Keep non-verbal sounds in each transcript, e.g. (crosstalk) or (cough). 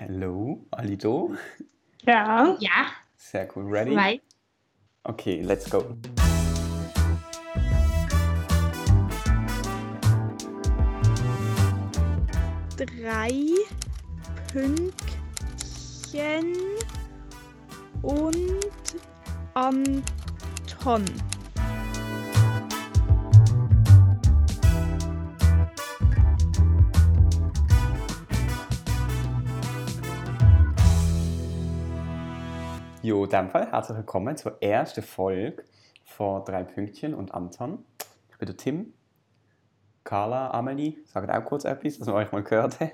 Hallo, da? Ja. Ja, Sehr cool. Ready? zwei. Okay, let's go. Drei Pünktchen und Anton. Jo, in dem Fall herzlich willkommen zur ersten Folge von Drei Pünktchen und Anton. Ich bin der Tim. Carla, Amelie, sagt auch kurz etwas, dass man euch mal gehört hat.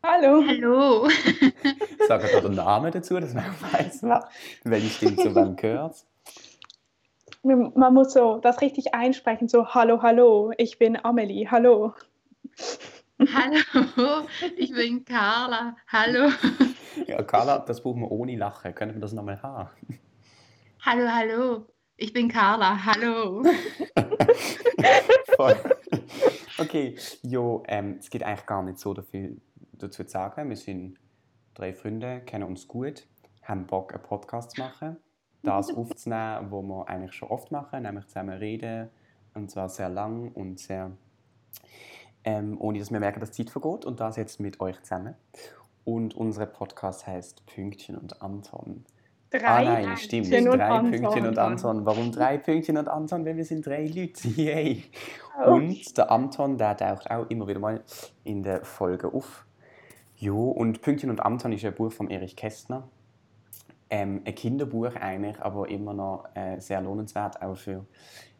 Hallo. Hallo. (laughs) Sagt auch den Namen dazu, dass man auch weiß, wer- welche Stimme zu wem gehört. Man muss so das richtig einsprechen, so Hallo, hallo, ich bin Amelie, hallo. Hallo, ich bin Carla. Hallo. (laughs) Ja, Carla, das brauchen wir ohne Lachen. Können wir das nochmal haben? Hallo, hallo. Ich bin Carla. Hallo. (laughs) Voll. Okay, jo, ähm, es gibt eigentlich gar nicht so viel dazu zu sagen. Wir sind drei Freunde, kennen uns gut, haben Bock, einen Podcast zu machen. Das (laughs) aufzunehmen, was wir eigentlich schon oft machen, nämlich zusammen reden. Und zwar sehr lang und sehr, ähm, ohne dass wir merken, dass die Zeit vergeht. Und das jetzt mit euch zusammen. Und unser Podcast heißt Pünktchen und Anton. Drei ah nein, stimmt. Drei Anton. Pünktchen und Anton. Warum drei Pünktchen und Anton? Weil wir sind drei Leute. (laughs) Yay! Oh. Und der Anton, der taucht auch immer wieder mal in der Folge auf. Jo, und Pünktchen und Anton ist ein Buch von Erich Kästner. Ähm, ein Kinderbuch eigentlich, aber immer noch äh, sehr lohnenswert, auch für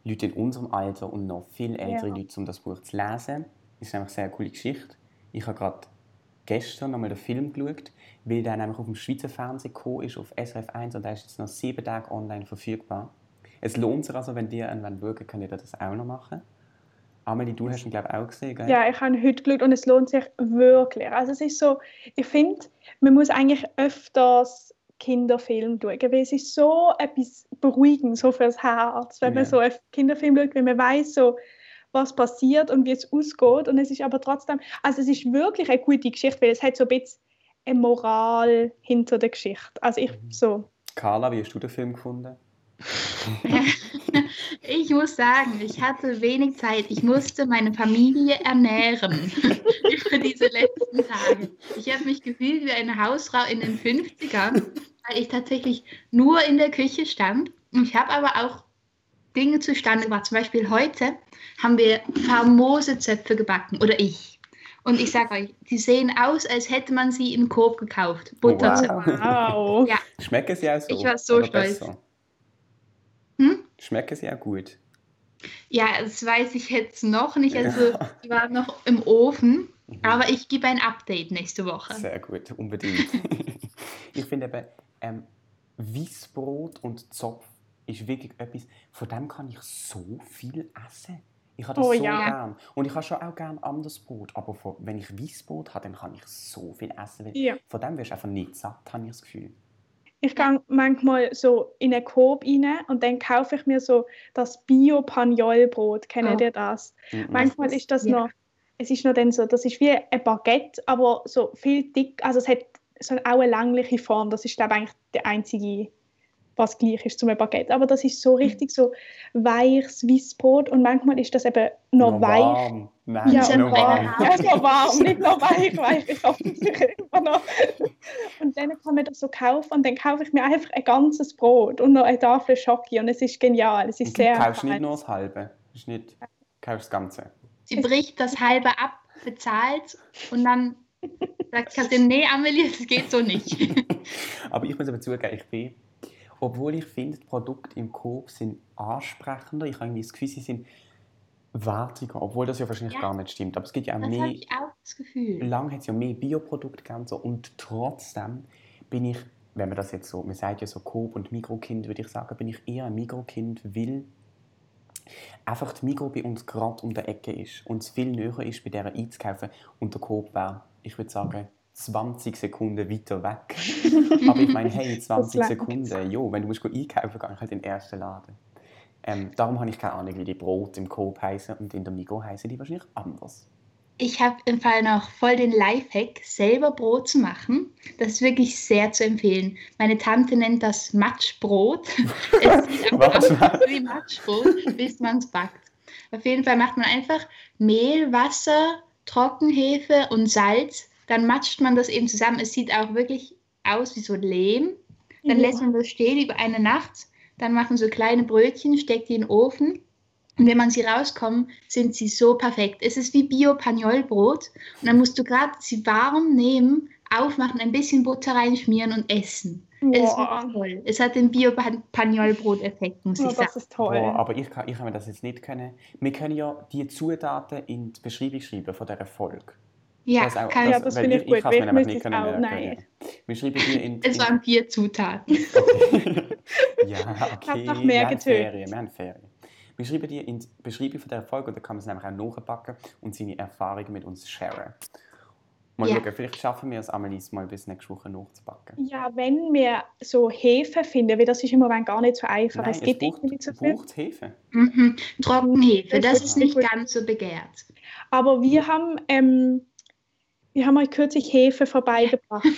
Leute in unserem Alter und noch viel ältere Ja. Leute, um das Buch zu lesen. Ist einfach eine sehr coole Geschichte. Ich habe gerade gestern nochmal den Film geschaut, weil der nämlich auf dem Schweizer Fernsehen gekommen ist, auf SRF 1 und der ist jetzt noch sieben Tage online verfügbar. Es lohnt sich also, wenn ihr einen schauen könnt ihr das auch noch machen. Amelie, du hast ihn, glaube ich, auch gesehen, gell? Ja, ich habe ihn heute geschaut und es lohnt sich wirklich. Also es ist so, ich finde, man muss eigentlich öfters Kinderfilme schauen, weil es ist so etwas beruhigend, so fürs Herz, wenn man Ja. so einen Kinderfilm schaut, weil man weiß so, was passiert und wie es ausgeht und es ist aber trotzdem, also es ist wirklich eine gute Geschichte, weil es hat so ein bisschen eine Moral hinter der Geschichte. Also ich Mhm. so, Carla, wie hast du den Film gefunden? (laughs) Ich muss sagen, ich hatte wenig Zeit. Ich musste meine Familie ernähren (laughs) über diese letzten Tage. Ich habe mich gefühlt wie eine Hausfrau in den 50ern, weil ich tatsächlich nur in der Küche stand. Und ich habe aber auch Dinge zustande gebracht. Zum Beispiel heute haben wir famose Zöpfe gebacken, oder ich. Und ich sage euch, die sehen aus, als hätte man sie im Coop gekauft. Butterzöpfe. wow. Ja. Schmecken sie auch so? Ich war so Oder stolz. besser? Hm? Schmecken sie auch gut? Ja, das weiß ich jetzt noch nicht. Also, die waren noch im Ofen. Mhm. Aber ich gebe ein Update nächste Woche. Sehr gut, unbedingt. (laughs) ich finde eben, ähm, Weissbrot und Zopf ist wirklich etwas, von dem kann ich so viel essen. Ich habe das Oh so ja. gern. Und ich habe schon auch gern anderes Brot. Aber von, wenn ich Weissbrot habe, dann kann ich so viel essen. Weil Ja. Von dem wirst du einfach nicht satt, habe ich das Gefühl. Ich gehe manchmal so in einen Coop rein und dann kaufe ich mir so das Bio-Pagnol-Brot. Kennt Oh. ihr das? Mhm. Manchmal ist das Ja. noch, es ist noch dann so, das ist wie ein Baguette, aber so viel dick, also es hat so auch eine längliche Form. Das ist, glaube ich, eigentlich der einzige, was gleich ist zum Baguette. Aber das ist so richtig so weiches Weissbrot und manchmal ist das eben noch, Noch weich. warm. Nein, Ja, noch warm. Ja, so warm, nicht noch weich, weich. Ich hoffe, sicher immer noch. Und dann kann man das so kaufen und dann kaufe ich mir einfach ein ganzes Brot und noch eine Tafel Schoki und es ist genial. Es ist Und du sehr kaufst nicht nur das Halbe. Du hast nicht, kaufst das Ganze. Sie bricht das halbe ab, bezahlt und dann sagt Katrin, nee, Amelie, das geht so nicht. (laughs) Aber ich muss aber zugeben, ich bin, obwohl ich finde, die Produkte im Coop sind ansprechender, ich habe irgendwie das Gefühl, sie sind wertiger, obwohl das ja wahrscheinlich Ja. gar nicht stimmt. Aber es gibt ja auch Das mehr, ich auch das Gefühl. lange hat es ja mehr Bioprodukte gegeben und so, und trotzdem bin ich, wenn man das jetzt so, man sagt ja so Coop und Mikrokind, würde ich sagen, bin ich eher ein Mikrokind, weil einfach die Mikro bei uns gerade um der Ecke ist und es viel näher ist, bei der einzukaufen und der Coop wäre, ich würde sagen, 20 Sekunden weiter weg. (laughs) Aber ich meine, hey, 20 langt. Sekunden, jo, wenn du musst einkaufen ich halt in den ersten Laden. Ähm, darum habe ich keine Ahnung, wie die Brot im Coop heißen und in der Migros heißen die wahrscheinlich anders. Ich habe im Fall noch voll den Lifehack, selber Brot zu machen. Das ist wirklich sehr zu empfehlen. Meine Tante nennt das Matschbrot. (laughs) es sieht einfach Was? aus wie Matschbrot, bis man es backt. Auf jeden Fall macht man einfach Mehl, Wasser, Trockenhefe und Salz. Dann matscht man das eben zusammen. Es sieht auch wirklich aus wie so Lehm. Dann Ja. lässt man das stehen über eine Nacht. Dann machen so kleine Brötchen, steckt die in den Ofen. Und wenn man sie rauskommen, sind sie so perfekt. Es ist wie Bio-Pagnolbrot. Und dann musst du gerade sie warm nehmen, aufmachen, ein bisschen Butter reinschmieren und essen. Es ist toll. Es hat den Bio-Pagnolbrot-Effekt, muss Oh, ich sagen. das ist toll. Boah, aber ich kann, ich kann mir das jetzt nicht können. Wir können ja die Zutaten in die Beschreibung schreiben von dieser Folge. Ja, Das auch- kann Ja, das finde ich ich gut, kann es mir ich nicht es können auch- merken. nein. Wir schreiben die in... Es waren vier Zutaten. (laughs) ja, okay. noch wir mehr haben getötet. Ferien, wir haben Ferien. Wir schreiben die in die Beschreibung von der Folge und dann kann man es nämlich auch nachpacken und seine Erfahrungen mit uns sharen. Mal Ja. schauen, vielleicht schaffen wir es, Amelis mal bis nächste Woche nachzupacken. Ja, wenn wir so Hefe finden, weil das ist im Moment gar nicht so einfach. Nein, es gibt braucht, irgendwie nicht so viel. braucht Hefe. Mhm. Trockenhefe, Das das ist ist nicht gut. ganz so begehrt. Aber wir haben, ähm, wir haben euch kürzlich Hefe vorbeigebracht. (laughs)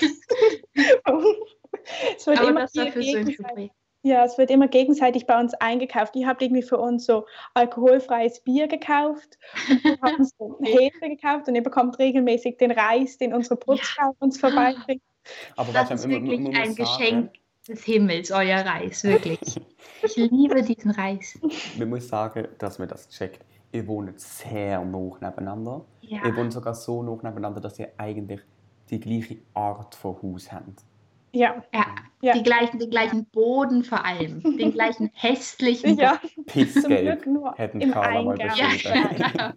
es wird Aber immer das war für gegenseitig, ja, es wird immer gegenseitig bei uns eingekauft. Ihr habt irgendwie für uns so alkoholfreies Bier gekauft und wir haben so (laughs) Hefe gekauft und ihr bekommt regelmäßig den Reis, den unsere Putzfrau uns vorbeibringt. Aber Das du, ist man- wirklich ein Geschenk des Himmels, euer Reis, wirklich. Ich liebe diesen Reis. Man muss sagen, dass man das checkt. Ihr wohnt sehr nah nebeneinander. Ja. Ihr wohnt sogar so nah nebeneinander, dass ihr eigentlich die gleiche Art von Haus habt. Ja, Ja, Ja. Die gleichen, den gleichen Boden vor allem, den gleichen (laughs) hässlichen ja Pissgelb hätten im Carla mal Eingang. Ja, beschrieben. genau.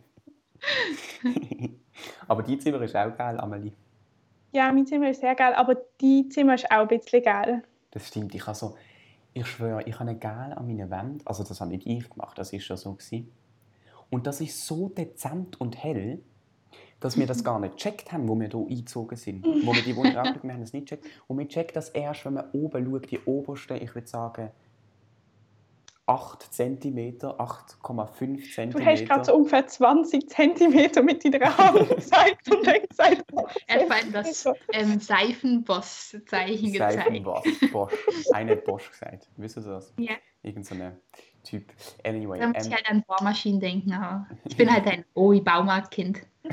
(laughs) Aber die Zimmer ist auch geil, Amelie. Ja, mein Zimmer ist sehr geil, aber die Zimmer ist auch ein bisschen geil. Das stimmt. Ich habe so, ich schwöre, ich habe eine geil an meiner Wand. Also das habe nicht ich gemacht, das ist schon so gewesen. Und das ist so dezent und hell, dass wir das (laughs) gar nicht gecheckt haben, wo wir hier eingezogen sind. Wo wir die Wohnung angeschaut wir haben das nicht gecheckt. Und wir checken das erst, wenn man oben schaut, die oberste, ich würde sagen, 8 cm, 8,5 cm. Du hast gerade so ungefähr 20 Zentimeter mit deiner Hand (laughs) gezeigt und dann gesagt, Er hat das ähm, Seifenboss-Zeichen gezeigt. Seifenbosch. Bosch. Einer hat Bosch gesagt. Wisst ihr das? Ja. Irgend so ein Typ. Anyway. Da muss ähm, ich halt an Bohrmaschinen denken. Aber ich bin (laughs) halt ein Oi-Baumarktkind. (laughs)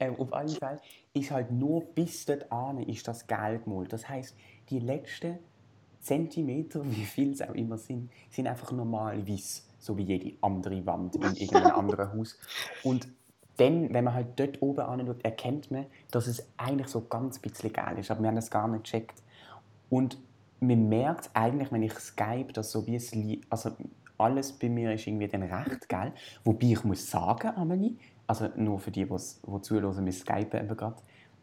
ähm, auf jeden Fall ist halt nur bis dort an ist das geil gemalt. Das heißt, die letzten Zentimeter, (laughs) wie viel es auch immer sind, sind einfach normal weiß, so wie jede andere Wand in irgendeinem anderen Haus. Und dann, wenn man halt dort oben anschaut, erkennt man, dass es eigentlich so ganz bisschen geil ist. Aber wir haben das gar nicht gecheckt. Und man merkt eigentlich, wenn ich Skype, dass so wie es also alles bei mir ist irgendwie dann recht geil. Wobei ich muss sagen, Amelie, also nur für die, die zuhören, wir skypen eben gerade,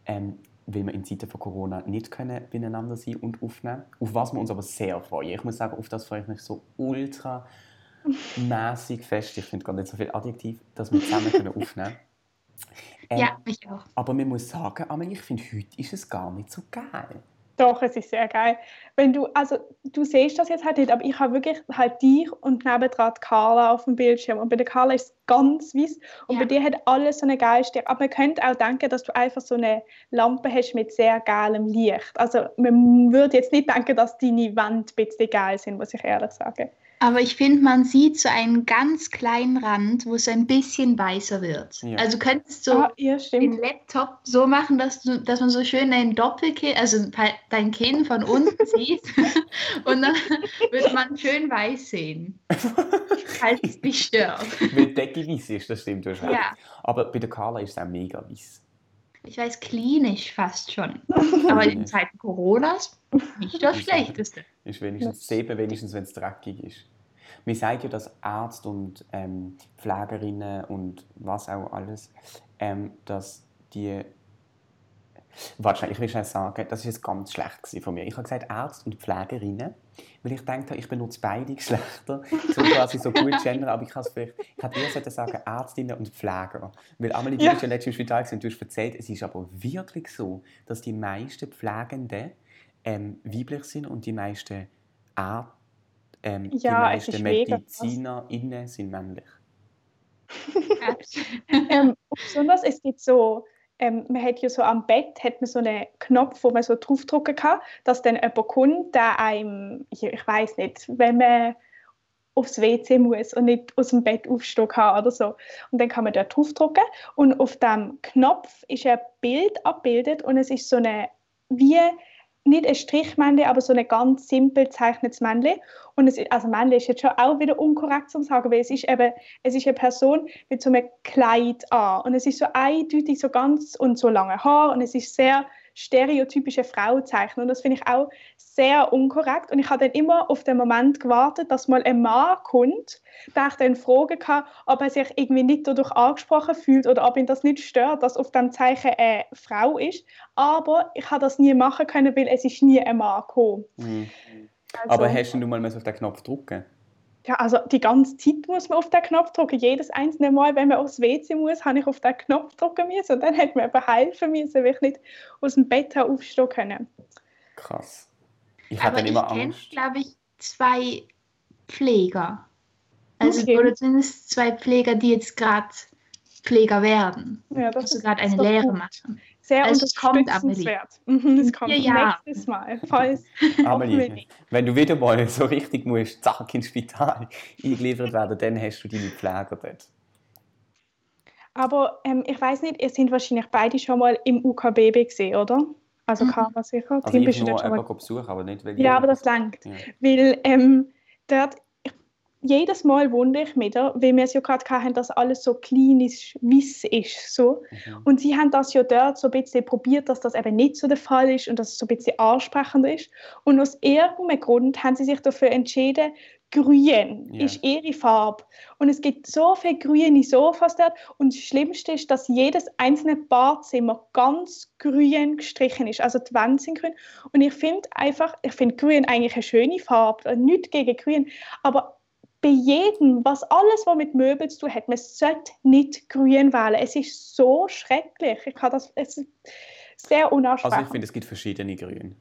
ähm, weil wir in Zeiten von Corona nicht können beieinander sein und aufnehmen. Auf was wir uns aber sehr freuen. Ich muss sagen, auf das freue ich mich so ultra mäßig fest. Ich finde gar nicht so viel Adjektiv, dass wir zusammen können (laughs) aufnehmen ähm, Ja, mich auch. Aber man muss sagen, Amelie, ich finde, heute ist es gar nicht so geil. Doch, es ist sehr geil. Wenn du, also du siehst das jetzt halt nicht, aber ich habe wirklich halt dich und nebendran die Carla auf dem Bildschirm. Und bei der Carla ist es ganz weiß und Ja. bei dir hat alles so eine geile Stärke. Aber man könnte auch denken, dass du einfach so eine Lampe hast mit sehr geilem Licht. Also man würde jetzt nicht denken, dass deine Wände ein bisschen geil sind, muss ich ehrlich sagen. Aber ich finde, man sieht so einen ganz kleinen Rand, wo es ein bisschen weißer wird. Ja. Also du könntest so ah, ja, den. Laptop so machen, dass, du, dass man so schön dein Doppelkinn, also dein Kinn von unten (laughs) sieht und dann wird man schön weiß sehen, falls es dich stört. Weil die Decke weiß ist, das stimmt wahrscheinlich. Ja, Aber bei der Carla ist es auch mega weiß. ich weiß, klinisch fast schon. (laughs) Aber in Zeiten Coronas nicht das Schlechteste. Ist wenigstens sehen, wenigstens wenn es dreckig ist. Man sagt ja, dass Ärzte und ähm, Pflegerinnen und was auch alles, ähm, dass die. Schnell, ich will schnell sagen, das ist jetzt ganz schlecht von mir. Ich habe gesagt Ärzte und Pflegerinnen, weil ich dachte, ich benutze beide Geschlechter, (laughs) so quasi so gut Gender, aber ich kann es vielleicht, ich hätte eher sagen Ärztinnen und Pfleger. Weil Amelie, du Ja. bist ja letztens im Spital und du hast erzählt, es ist aber wirklich so, dass die meisten Pflegenden ähm, weiblich sind und die meisten Ärzte, ähm, die Ja, es meisten. MedizinerInnen sind männlich. (laughs) ähm, besonders, es gibt so, ähm, man hat ja so am Bett hat man so einen Knopf, wo man so draufdrücken kann, dass dann jemand kommt, der einem, ich, ich weiß nicht, wenn man aufs WC muss und nicht aus dem Bett aufstehen kann oder so. Und dann kann man da draufdrücken und auf dem Knopf ist ein Bild abgebildet und es ist so eine, wie nicht ein Strichmännchen, aber so ein ganz simpel gezeichnetes Männchen. Und es also Männchen ist jetzt schon auch wieder unkorrekt zu sagen, weil es ist eben, es ist eine Person mit so einem Kleid an. Und es ist so eindeutig, so ganz und so lange Haar und es ist sehr stereotypische Frau zeichnen. Und das finde ich auch sehr unkorrekt. Und ich habe dann immer auf den Moment gewartet, dass mal ein Mann kommt, der ich dann fragen kann, ob er sich irgendwie nicht dadurch angesprochen fühlt oder ob ihn das nicht stört, dass auf dem Zeichen eine Frau ist. Aber ich habe das nie machen können, weil es ist nie ein Mann gekommen. Mhm. Also, Aber hast du mal auf den Knopf drücken? Ja, also die ganze Zeit muss man auf den Knopf drücken. Jedes einzelne Mal, wenn man aufs WC muss, habe ich auf den Knopf drücken müssen. Und dann hat man eben helfen müssen, weil ich nicht aus dem Bett aufstehen können. Krass. Ich habe dann immer ich Angst. glaube ich, zwei Pfleger. Also, okay. Oder zumindest zwei Pfleger, die jetzt gerade Pfleger werden. Ja, das also gerade eine Lehre gut. machen. Sehr also unterstützenswert. Mhm, es kommt ja, nächstes Mal. Falls Amelie, wenn du wieder mal so richtig musst, zack ins Spital (laughs) eingeliefert werden, dann hast du deine Pfleger dort. Aber ähm, ich weiß nicht, ihr seid wahrscheinlich beide schon mal im UKBB gesehen, oder? Also mhm. kann man sicher. Also Tim, ich nur schon besuchen, aber nicht weil Ja, aber das langt. Ja. Weil ähm, dort jedes Mal wundere ich mich, weil wir es ja gerade hatten, dass alles so klinisch wiss ist. So. Mhm. Und sie haben das ja dort so ein bisschen probiert, dass das eben nicht so der Fall ist und dass es so ein bisschen ansprechender ist. Und aus irgendeinem Grund haben sie sich dafür entschieden, grün yeah. ist ihre Farbe. Und es gibt so viele grüne Sofas dort. Und das Schlimmste ist, dass jedes einzelne Badzimmer ganz grün gestrichen ist. Also die Wände sind grün. Und ich finde einfach, ich finde grün eigentlich eine schöne Farbe. Nicht gegen grün. Aber bei jedem, was alles, was mit Möbeln zu tun hat, man sollte nicht grün wählen. Es ist so schrecklich. Ich kann das, es ist sehr unansprechend. Also ich finde, es gibt verschiedene Grün.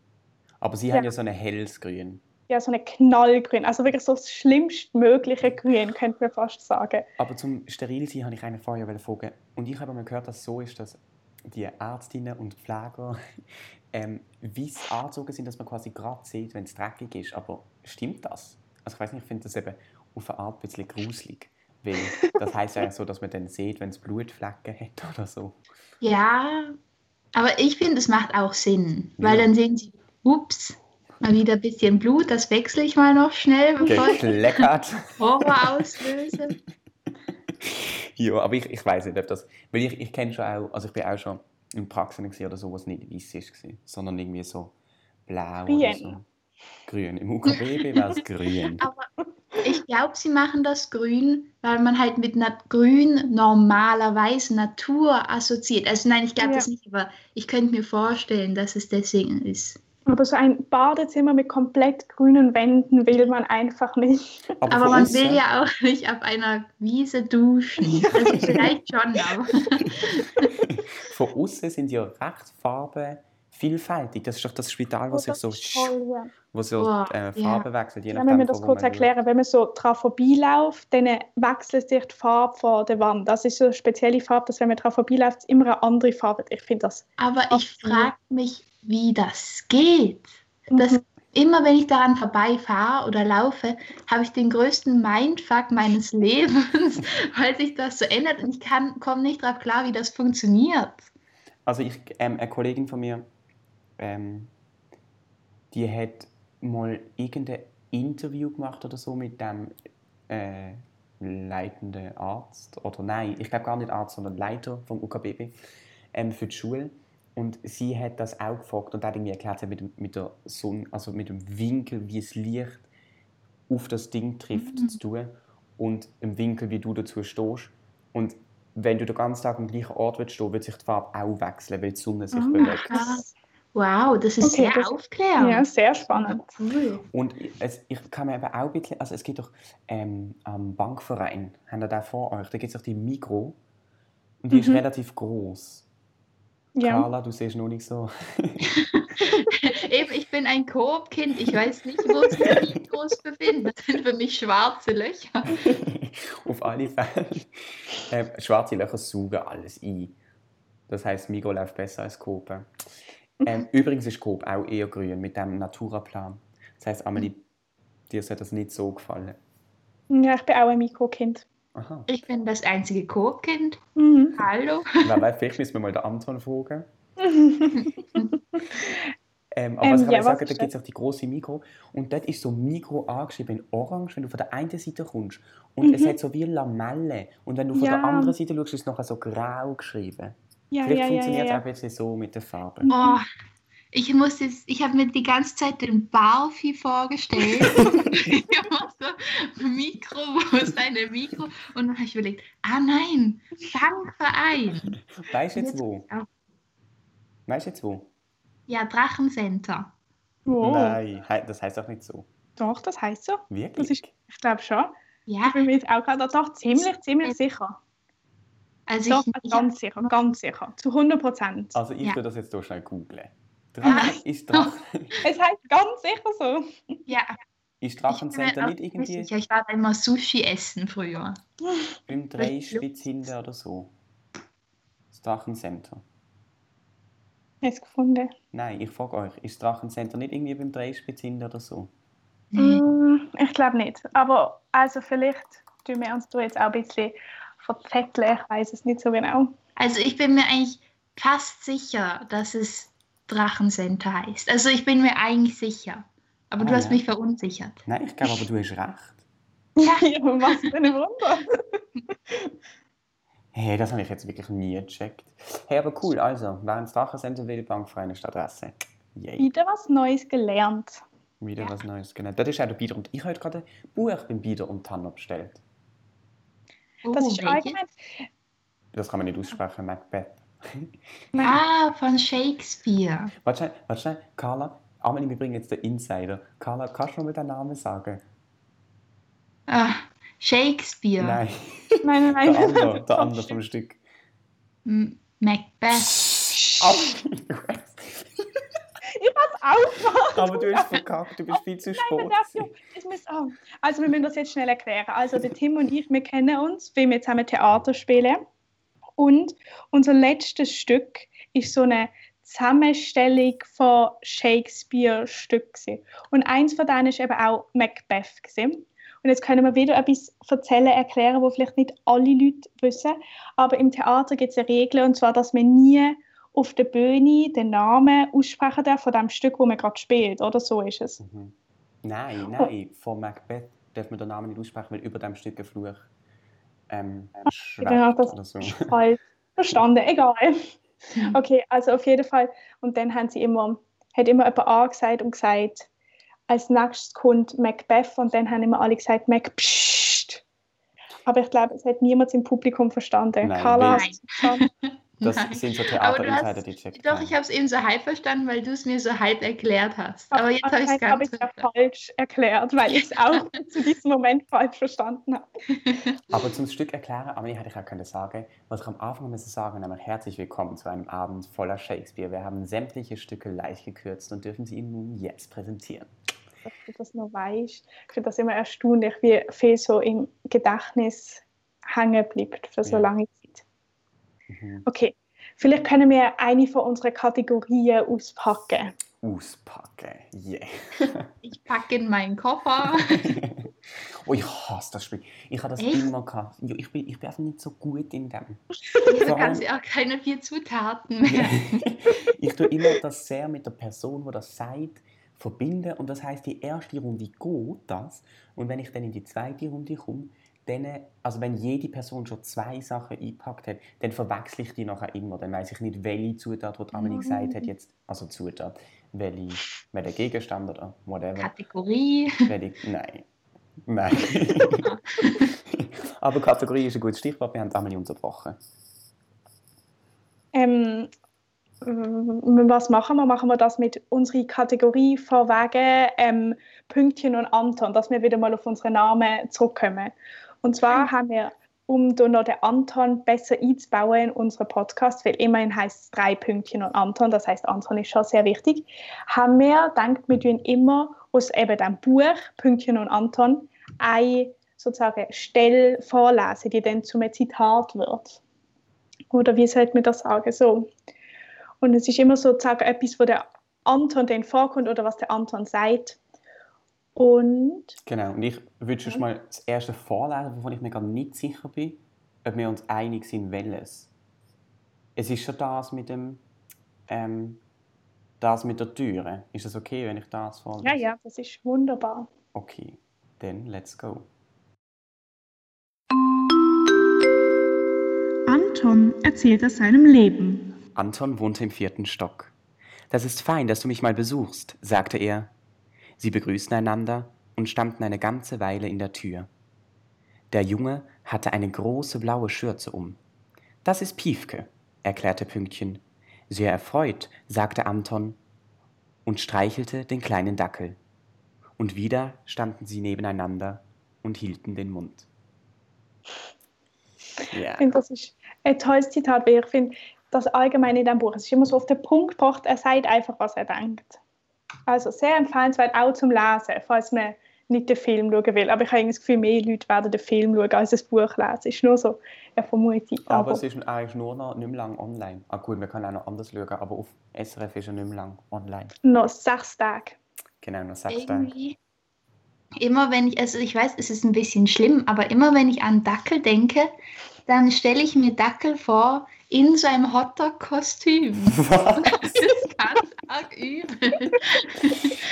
Aber sie ja. haben ja so ein helles Grün. Ja, so ein Knallgrün. Also wirklich so das schlimmstmögliche Grün, könnte man fast sagen. Aber zum Sterilsein habe ich eine vorher fragen. Und ich habe mal gehört, dass es so ist, dass die Ärztinnen und Pfleger (laughs) ähm, weiß angezogen sind, dass man quasi gerade sieht, wenn es dreckig ist. Aber stimmt das? Also ich weiß nicht, ich finde das eben auf eine Art ein bisschen gruselig. Weil das heißt ja so, dass man dann sieht, wenn es Blutflecken hat oder so. Ja, aber ich finde, es macht auch Sinn, weil ja. dann sehen sie, ups, mal wieder ein bisschen Blut, das wechsle ich mal noch schnell, bevor Gekleckert. ich (laughs) Horror auslöse. ja, aber ich, ich weiß nicht, ob das, weil ich, ich kenne schon auch, also ich bin auch schon in Praxen gesehen oder so, was nicht weiß war, sondern irgendwie so blau Grün. oder so. Grün. Im UKB wäre es grün. Aber glaube, sie machen das grün, weil man halt mit Na grün normalerweise Natur assoziiert. Also nein, ich glaube ja. das nicht, aber ich könnte mir vorstellen, dass es deswegen ist. Aber so ein Badezimmer mit komplett grünen Wänden will man einfach nicht. Aber, aber man will ja auch nicht auf einer Wiese duschen. Also vielleicht schon auch. (laughs) Von außen sind ja recht Farben vielfältig. Das ist doch das Spital, wo oh, sich so, toll, ja. wo so oh, äh, Farbe yeah. wechselt. Je nachdem, wenn wir das kurz erklären, wenn man so dran vorbeiläuft, dann wechselt sich die Farbe von der Wand. Das ist so eine spezielle Farbe, dass wenn man dran vorbeiläuft, immer eine andere Farbe. Ich finde das. Aber ich frage mich, wie das geht. Das, mhm. Immer wenn ich daran vorbeifahre oder laufe, habe ich den größten Mindfuck meines (laughs) Lebens, weil sich das so ändert und ich komme nicht darauf klar, wie das funktioniert. Also ich, ähm, eine Kollegin von mir ähm, die hat mal irgendein Interview gemacht oder so mit dem äh, leitenden Arzt, oder nein, ich glaube gar nicht Arzt, sondern Leiter vom UKBB ähm, für die Schule. Und sie hat das auch gefragt und hat irgendwie erklärt, mit, mit, der Sonne, also mit dem Winkel, wie es Licht auf das Ding trifft, mhm. zu tun und im Winkel, wie du dazu stehst. Und wenn du den ganzen Tag am gleichen Ort willst stehen, wird sich die Farbe auch wechseln, weil die Sonne sich oh, bewegt. Krass. Wow, das ist okay, sehr das, aufklärend. Ja, sehr spannend. Cool. Und es, ich kann mir eben auch ein bisschen, also es gibt doch ähm, am Bankverein, haben wir da vor euch, da gibt es auch die Mikro und die mhm. ist relativ groß. Ja. Carla, du siehst noch nicht so. (laughs) Eben, ich bin ein Coop-Kind. Ich weiß nicht, wo sich die Mikros befinden. Das sind für mich schwarze Löcher. (laughs) Auf alle Fälle. Ähm, schwarze Löcher saugen alles ein. Das heisst, Migo läuft besser als Coop. Ähm, übrigens ist Coop auch eher grün mit dem Naturaplan. Das heisst, Amelie, dir sollte das nicht so gefallen. Ja, ich bin auch ein Mikrokind. Aha. Ich bin das einzige Co-Kind. Mhm. Hallo. Wer weiß, vielleicht müssen wir mal den Anton fragen. (laughs) Ähm, aber Ähm, was kann ja, ich was sagen, da gibt es auch die große Mikro und dort ist so Mikro angeschrieben in orange, wenn du von der einen Seite kommst. Und es Mhm. hat so wie Lamelle. Und wenn du von der Ja. anderen Seite schaust, ist es noch so grau geschrieben. Ja, Vielleicht ja, ja, funktioniert es ja, auch ein bisschen so mit der Farbe. Oh, ich muss jetzt, ich habe mir die ganze Zeit den Barfi vorgestellt. (laughs) ich habe so ein Mikro, wo ist deine Mikro? Und dann habe ich überlegt, ah nein, Fangverein. Weißt du jetzt wo? Ja. Weißt du jetzt wo? Ja, Drachencenter. Wow. Nein, das heißt auch nicht so. Doch, das heißt so. Wirklich? Das ist, ich glaube schon. Ja, Ich bin mir jetzt auch gerade doch ziemlich, ziemlich sicher. Also Doch, ich, ich ganz sicher, ganz sicher. Zu 100 Prozent. Also ich Ja. würde das jetzt hier schnell googlen. Ah. Drachen, ist, Drach, (laughs) Es heißt ganz sicher so. ja, ist auch nicht irgendwie sicher. Ich war da immer Sushi essen früher. beim Dreispitz hinten oder so? Das Drachencenter. Jetzt gefunden. Nein, ich frage euch, ist das Drachencenter nicht irgendwie beim Dreispitz hinten oder so? Mm, ich glaube nicht. Aber also vielleicht tun wir uns da jetzt auch ein bisschen verzetteln. Ich weiß es nicht so genau. Also ich bin mir eigentlich fast sicher, dass es Drachencenter heißt. Also ich bin mir eigentlich sicher. Aber du Ah, hast ja. mich verunsichert. Nein, ich glaube aber, du hast recht. Ja, (laughs) aber was für ein Wunder. (laughs) Hey, das habe ich jetzt wirklich nie gecheckt. Hey, aber cool, also, wer ins Drachencenter will, für eine Stadtadresse. Yay, Wieder was Neues gelernt. wieder Ja. was Neues. Genau. Das ist auch der Bieder und ich habe heute gerade ein Buch beim Bieder und Tanner bestellt. Das Oh, ist welches? allgemein. Das kann man nicht aussprechen, Macbeth. (laughs) Ah, von Shakespeare. Warte warte Carla, Amelie, wir bringen jetzt den Insider. Carla, kannst du mal den Namen sagen? Ah, Shakespeare. Nein, Nein, nein, (laughs) der nein. andere, (laughs) der andere vom Stück. Macbeth. Ab- Aufmachen. Aber du hast (laughs) verkackt, du bist viel zu Nein, spät. ich muss, oh. Also wir müssen das jetzt schnell erklären. Also der Tim und ich, wir kennen uns, weil wir zusammen Theater spielen. Und unser letztes Stück ist so eine Zusammenstellung von Shakespeare-Stücken. Und eins von denen ist eben auch Macbeth. Gewesen. Und jetzt können wir wieder etwas erzählen, erklären, wo vielleicht nicht alle Leute wissen. Aber im Theater gibt es eine Regel, und zwar, dass man nie auf der Bühne den Namen aussprechen darf von dem Stück, wo man gerade spielt. Oder so ist es. Mhm. Nein, nein, von Macbeth darf man den Namen nicht aussprechen, weil über dem Stück ein Fluch ähm, Ja, das oder so. Falsch (laughs) verstanden, egal. Okay, also auf jeden Fall. Und dann haben sie immer, hat immer jemand angesagt und gesagt, als nächstes kommt Macbeth und dann haben immer alle gesagt Macpsst. Aber ich glaube, es hat niemand im Publikum verstanden. Nein, Carla, du es verstanden? (laughs) Das Nein. sind so Aber Theaterinsider, die checken. Doch, ich habe es eben so halb verstanden, weil du es mir so halb erklärt hast. Aber jetzt habe ich es ganz habe ich es ja falsch erklärt, weil ich es auch (laughs) zu diesem Moment falsch verstanden habe. (laughs) Aber zum Stück erklären, Amelie hätte ich auch können sagen, was ich am Anfang müssen sagen, nämlich herzlich willkommen zu einem Abend voller Shakespeare. Wir haben sämtliche Stücke leicht gekürzt und dürfen sie Ihnen nun jetzt präsentieren. dass du das noch weißt. Ich finde das immer erstaunlich, wie viel so im Gedächtnis hängen bleibt für so Ja. lange Zeit. Mhm. Okay, vielleicht können wir eine von unseren Kategorien auspacken. Auspacken, yeah. (laughs) Ich packe in meinen Koffer. (laughs) oh, ich hasse das Spiel. Ich habe das Echt? immer gehabt. Ich bin, ich bin einfach nicht so gut in dem. (laughs) Du kannst ja auch keine vier Zutaten mehr. ich tue immer das sehr mit der Person, die das sagt, verbinden. Und das heißt, die erste Runde geht das. Und wenn ich dann in die zweite Runde komme, dann, also wenn jede Person schon zwei Sachen eingepackt hat, dann verwechsel ich die nachher immer. Dann weiß ich nicht, welche Zutat, die Amelie gesagt hat, jetzt, also Zutat, welche, welcher Gegenstand oder whatever. Kategorie. welche, nein. Nein. (laughs) Aber Kategorie ist ein gutes Stichwort, wir haben Amelie unterbrochen. Ähm, was machen wir? Machen wir das mit unserer Kategorie von wegen ähm, Pünktchen und Anton, dass wir wieder mal auf unsere Namen zurückkommen. Und zwar haben wir, um da noch den Anton besser einzubauen in unseren Podcast, weil immerhin heißt es drei Pünktchen und Anton, das heißt Anton ist schon sehr wichtig, haben wir gedacht, wir tun immer aus eben dem Buch Pünktchen und Anton eine sozusagen Stelle vorlesen, die dann zum Zitat wird. Oder wie sollte man das sagen? So. Und es ist immer sozusagen etwas, wo der Anton dann vorkommt oder was der Anton sagt. Und. Genau, und ich würde schon mal das erste vorlesen, wovon ich mir gar nicht sicher bin, ob wir uns einig sind, welches. Es ist schon das mit dem. Ähm, das mit der Türe. Ist das okay, wenn ich das vorlese? Ja, ja, das ist wunderbar. Okay, dann let's go. Anton erzählt aus seinem Leben. Anton wohnte im vierten Stock. Das ist fein, dass du mich mal besuchst, sagte er. Sie begrüßten einander und standen eine ganze Weile in der Tür. Der Junge hatte eine große blaue Schürze um. Das ist Piefke, erklärte Pünktchen. Sehr erfreut, sagte Anton und streichelte den kleinen Dackel. Und wieder standen sie nebeneinander und hielten den Mund. Ja. Ich finde, das ist ein tolles Zitat, weil ich finde, das allgemein in diesem Buch, es ist immer so auf den Punkt gebracht, er sagt einfach, was er denkt. Also sehr empfehlenswert auch zum Lesen, falls man nicht den Film schauen will. Aber ich habe das Gefühl, mehr Leute werden den Film schauen, als das Buch lesen. Es ist nur so eine Vermutung. Aber, aber es ist eigentlich nur noch nicht mehr lang online. Ah gut, man kann auch noch anders schauen, aber auf SRF ist er nicht mehr lang online. Noch sechs Tage. Genau, noch sechs Irgendwie. Tage immer wenn ich, also ich weiß, es ist ein bisschen schlimm, aber immer wenn ich an Dackel denke, dann stelle ich mir Dackel vor in so einem Hotdog-Kostüm. (laughs) Das ist ganz arg übel.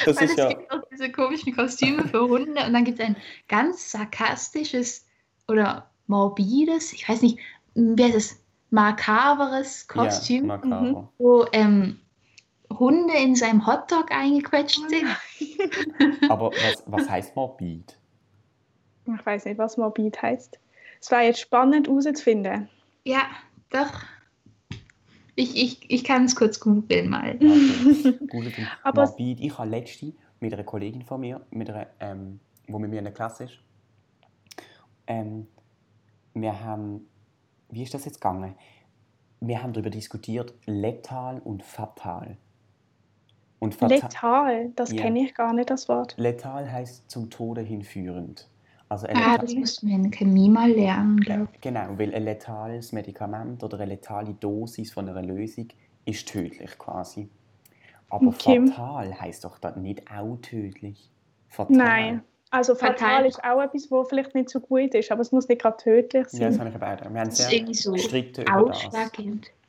Das Weil es ja... gibt auch diese komischen Kostüme für Hunde und dann gibt es ein ganz sarkastisches oder morbides, ich weiß nicht, wie heißt es, makaberes Kostüm, ja, makaber. wo ähm, Hunde in seinem Hotdog eingequetscht oh sind. Aber was, was heißt morbid? Ich weiß nicht, was morbid heißt. Es war jetzt spannend herauszufinden. Ja, doch. Ich, ich, ich kann es kurz googeln mal. (laughs) Googeln. Aber morbid. Ich habe letzte mit einer Kollegin von mir, mit einer, ähm, wo mit mir in der Klasse ist, ähm, wir haben, wie ist das jetzt gegangen? Wir haben darüber diskutiert, letal und fatal. Und letal, das ja. kenne ich gar nicht, das Wort. Letal heißt zum Tode hinführend. Also ah, das müssten wir in Chemie mal lernen, glaube ich. Genau, weil ein letales Medikament oder eine letale Dosis von einer Lösung ist tödlich quasi. Aber okay. fatal heißt doch das nicht auch tödlich. Fatal. Nein, also fatal, fatal ist auch etwas, was vielleicht nicht so gut ist, aber es muss nicht gerade tödlich sein. Ja, das habe ich auch. Wir haben sehr so gestritten über das.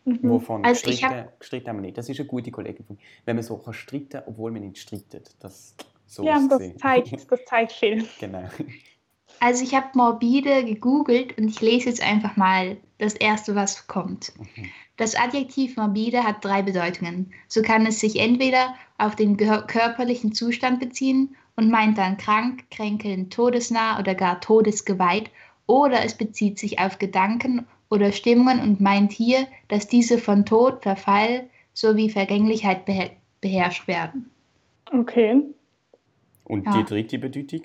Mhm. Wovon also gestritten, hab... gestritten haben wir nicht. Das ist eine gute Kollegin von mir. Wenn man so kann streiten, obwohl man nicht streitet. Das, so ja, das zeigt, (laughs) das zeigt viel. genau. Also ich habe morbide gegoogelt und ich lese jetzt einfach mal das erste, was kommt. Das Adjektiv morbide hat drei Bedeutungen. So kann es sich entweder auf den körperlichen Zustand beziehen und meint dann krank, kränkelnd, todesnah oder gar todesgeweiht, oder es bezieht sich auf Gedanken oder Stimmungen und meint hier, dass diese von Tod, Verfall sowie Vergänglichkeit beher beherrscht werden. Okay. Und ja. die dritte Bedeutung?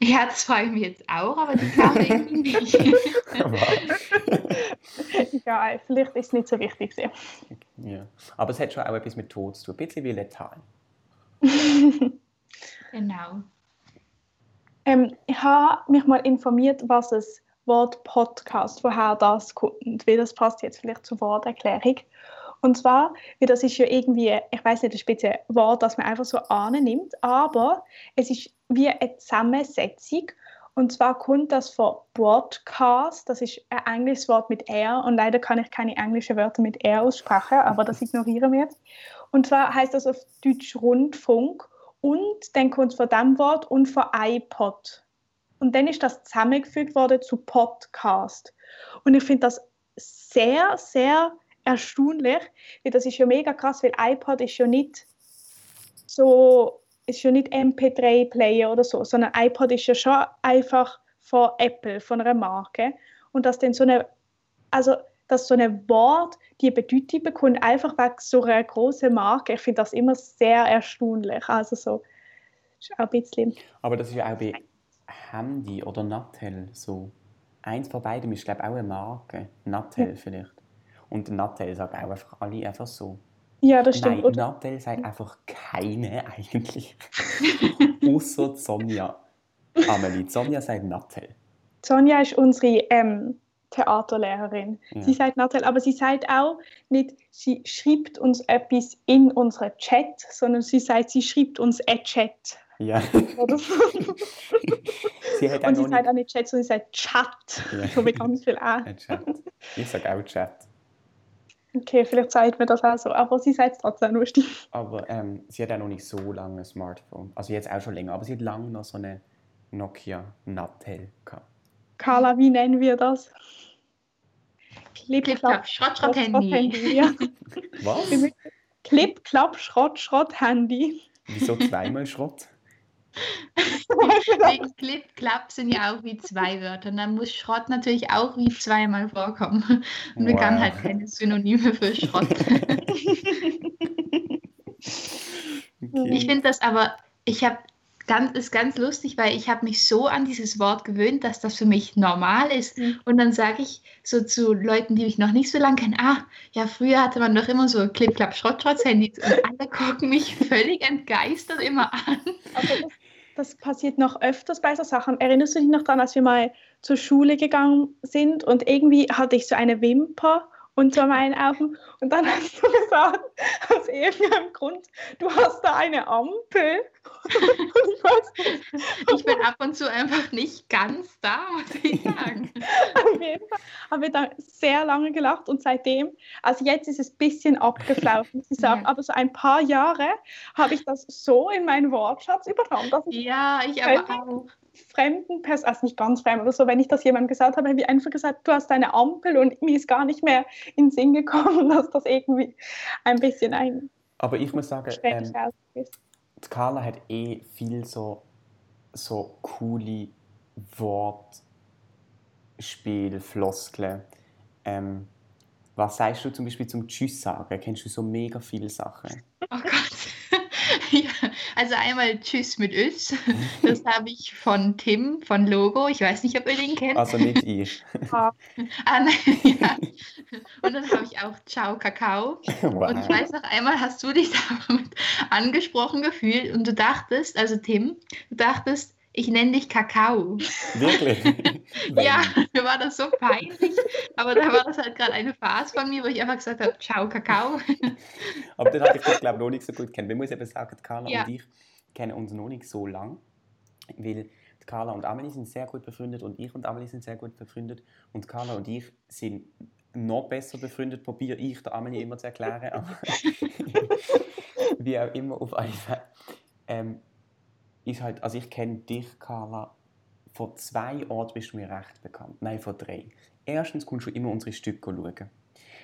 Ja, das frage ich mich jetzt auch, aber die kam irgendwie nicht. (laughs) ja, vielleicht ist es nicht so wichtig. Ja. Aber es hat schon auch etwas mit Tod zu tun, ein bisschen wie letal. (laughs) genau. Ähm, ich habe mich mal informiert, was es Wort Podcast, woher das kommt, weil das passt jetzt vielleicht zur Worterklärung. Und zwar, weil das ist ja irgendwie, ich weiß nicht, ein spezielles Wort, das man einfach so annimmt, aber es ist eine Zusammensetzung. Und zwar kommt das von Broadcast, das ist ein englisches Wort mit R und leider kann ich keine englischen Wörter mit R aussprechen, aber das ignorieren wir jetzt. Und zwar heißt das auf Deutsch Rundfunk und dann kommt es von dem Wort und von iPod. Und dann ist das zusammengefügt worden zu Podcast. Und ich finde das sehr, sehr erstaunlich, weil das ist ja mega krass, weil iPod ist ja nicht so, ist ja nicht MP3-Player oder so, sondern iPod ist ja schon einfach von Apple, von einer Marke. Und dass dann so eine, also dass so ein Wort die Bedeutung bekommt, einfach wegen so einer großen Marke. Ich finde das immer sehr erstaunlich. Also so, ist auch ein bisschen. Aber das ist ja auch bei Handy oder Nattel so. Eins von beiden ist, glaube ich, auch eine Marke. Nattel ja. vielleicht. Und Nattel sagt auch einfach alle einfach so. Ja, das stimmt. Nein, Nattel sagt einfach keine eigentlich. (laughs) Außer Sonja. Amelie, Sonja sagt Nattel. Sonja ist unsere ähm, Theaterlehrerin. Ja. Sie sagt Nattel, aber sie sagt auch nicht, sie schreibt uns etwas in unseren Chat, sondern sie sagt, sie schreibt uns ein Chat. Ja. Oder so. (laughs) (laughs) sie hat Und sie sagt auch nicht Chat, sondern sie sagt Chat. Ja. So mit ganz viel A. Ein Chat. Ich sage auch Chat. Okay, vielleicht sagt mir das auch so, aber sie sagt es trotzdem lustig. Aber ähm, sie hat auch noch nicht so lange ein Smartphone. Also jetzt auch schon länger, aber sie hat lange noch so eine Nokia Nattel gehabt. Carla, wie nennen wir das? Clip, Clap, Schrott, Schrott, Handy. Handy. Ja. Was? Clip, Klapp, Schrott, Schrott, Handy. Wieso zweimal Schrott? Clip, Clap sind ja auch wie zwei Wörter. Und dann muss Schrott natürlich auch wie zweimal vorkommen. Und wir Wow. haben halt keine Synonyme für Schrott. Okay. Ich finde das aber, ich habe ganz, ist ganz lustig, weil ich habe mich so an dieses Wort gewöhnt, dass das für mich normal ist. Mhm. Und dann sage ich so zu Leuten, die mich noch nicht so lange kennen, ah, ja, früher hatte man doch immer so Clip, Clap, Schrott, Schrott, Handys. Und alle gucken mich völlig entgeistert immer an. Aber das, das passiert noch öfters bei so Sachen. Erinnerst du dich noch daran, als wir mal zur Schule gegangen sind und irgendwie hatte ich so eine Wimper unter meinen Augen und dann hast du gesagt, aus irgendeinem Grund, du hast da eine Ampel. Und ich bin ab und zu einfach nicht ganz da, muss ich sagen. auf jeden Fall haben wir da sehr lange gelacht und seitdem, also jetzt ist es ein bisschen abgeflaut, muss ich sagen, Ja. aber so ein paar Jahre habe ich das so in meinen Wortschatz übernommen, dass ich Ja, ich aber auch. Fremden Personen, also nicht ganz fremd oder so, wenn ich das jemandem gesagt habe, habe ich einfach gesagt, du hast eine Ampel und mir ist gar nicht mehr in den Sinn gekommen, dass das irgendwie ein bisschen ein Aber ich muss sagen, ähm, Carla hat eh viel so, so coole Wortspiel, Floskeln. Ähm, was sagst du zum Beispiel zum Tschüss sagen? Kennst du so mega viele Sachen? Oh Gott. (laughs) ja, also einmal Tschüss mit Ös. (laughs) Das habe ich von Tim von Logo. Ich weiß nicht, ob ihr den kennt. Also nicht ich. (laughs) Ah, nein, ja. Und dann habe ich auch Ciao Kakao. Und ich weiß noch einmal, hast du dich damit angesprochen gefühlt und du dachtest, also Tim, du dachtest, ich nenne dich Kakao. Wirklich? (laughs) Ja, mir war das so peinlich. Aber da war das halt gerade eine Phase von mir, wo ich einfach gesagt habe, Ciao Kakao. (laughs) Aber dann hatte ich dich, glaube ich, noch nicht so gut kennen. Man muss eben sagen, Carla Ja. und ich kennen uns noch nicht so lang, weil Carla und Amelie sind sehr gut befreundet und ich und Amelie sind sehr gut befreundet und Carla und ich sind noch besser befreundet, probiere ich der Amelie immer zu erklären, aber (laughs) wie auch immer, auf jeden Fall. Ähm, ist halt, also ich kenne dich, Carla, von zwei Orten bist du mir recht bekannt. Nein, von drei. Erstens kommst du immer unsere Stücke schauen.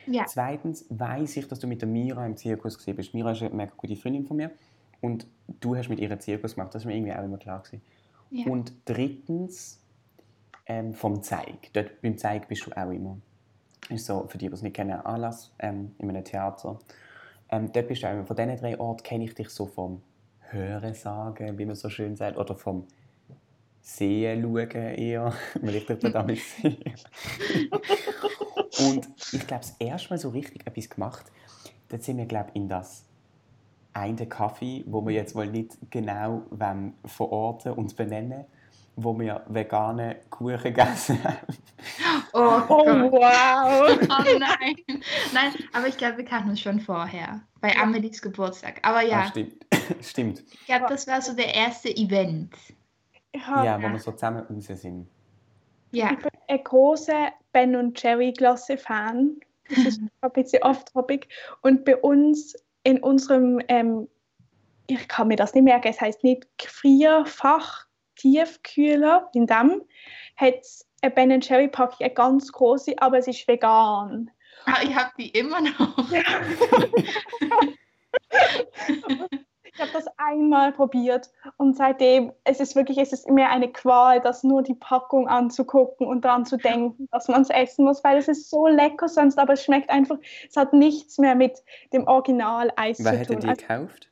Ja. Zweitens weiß ich, dass du mit der Mira im Zirkus gesehen bist. Mira ist eine mega gute Freundin von mir. Und du hast mit ihr Zirkus gemacht. Das ist mir irgendwie auch immer klar gewesen. Ja. Und drittens ähm, vom Zeig. Dort beim Zeig bist du auch immer. Ist so, für die, die es nicht kennen, Anlass ähm, in einem Theater. Ähm, dort bist du auch immer. Von diesen drei Orten kenne ich dich so vom Hören sagen, wie man so schön sagt, oder vom Sehen schauen eher, (laughs) weil ich dich dort damit (laughs) sehe. Und ich glaube, das erste Mal so richtig etwas gemacht, da sind wir, glaube in das eine Kaffee, wo wir jetzt mal nicht genau wollen verorten und benennen, wo wir vegane Kuchen (laughs) gegessen haben. Oh, Oh, wow! Oh nein. Nein, aber ich glaube, wir kannten uns schon vorher. Bei Amelies Geburtstag. Aber Ah, ja, stimmt. (laughs) stimmt. ich glaube, das war so der erste Event. Ja, wo wir so zusammen raus sind. Ja. Ich bin ein großer Ben und Jerry Klasse Fan. Das ist (laughs) ein bisschen off-topic. Und bei uns in unserem, ähm, ich kann mir das nicht merken, es heißt nicht Gefrierfach, Tiefkühler, in dem hat es eine Ben Jerry Packung, eine ganz große, aber es ist vegan. Ah, ich habe die immer noch. (laughs) Ich habe das einmal probiert und seitdem es ist wirklich, es ist mir eine Qual, das nur die Packung anzugucken und daran zu denken, dass man es essen muss, weil es ist so lecker sonst, aber es schmeckt einfach, es hat nichts mehr mit dem Original-Eis Wer zu hätte tun. die Also gekauft?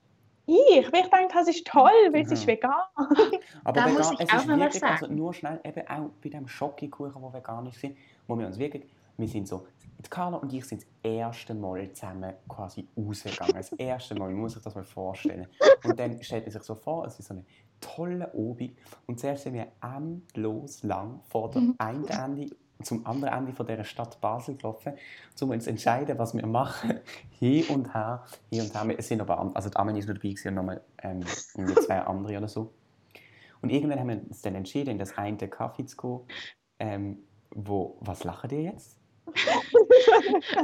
ich, weil ich denke, das ist toll, weil es ist Ja. vegan. (laughs) Aber Da muss vegan, ich es auch ist noch was wirklich, also sagen. nur schnell, eben auch bei dem Schokikuchen, die vegan sind, wo wir uns wirklich wir sind so, Carla und ich sind das erste Mal zusammen quasi rausgegangen. Das erste Mal, man muss sich das mal vorstellen. Und dann stellt man sich so vor, es ist so eine tolle Obig und zuerst sind wir endlos lang vor dem einen Ende zum anderen Ende von dieser Stadt Basel gelaufen, um uns zu entscheiden, was wir machen. Hier und her, hier und her. Es sind aber, an- also die Amelie ist noch dabei gewesen und nochmal ähm, zwei andere oder so. Und irgendwann haben wir uns dann entschieden, in das eine Kaffee zu gehen, ähm, wo, was lachen die jetzt?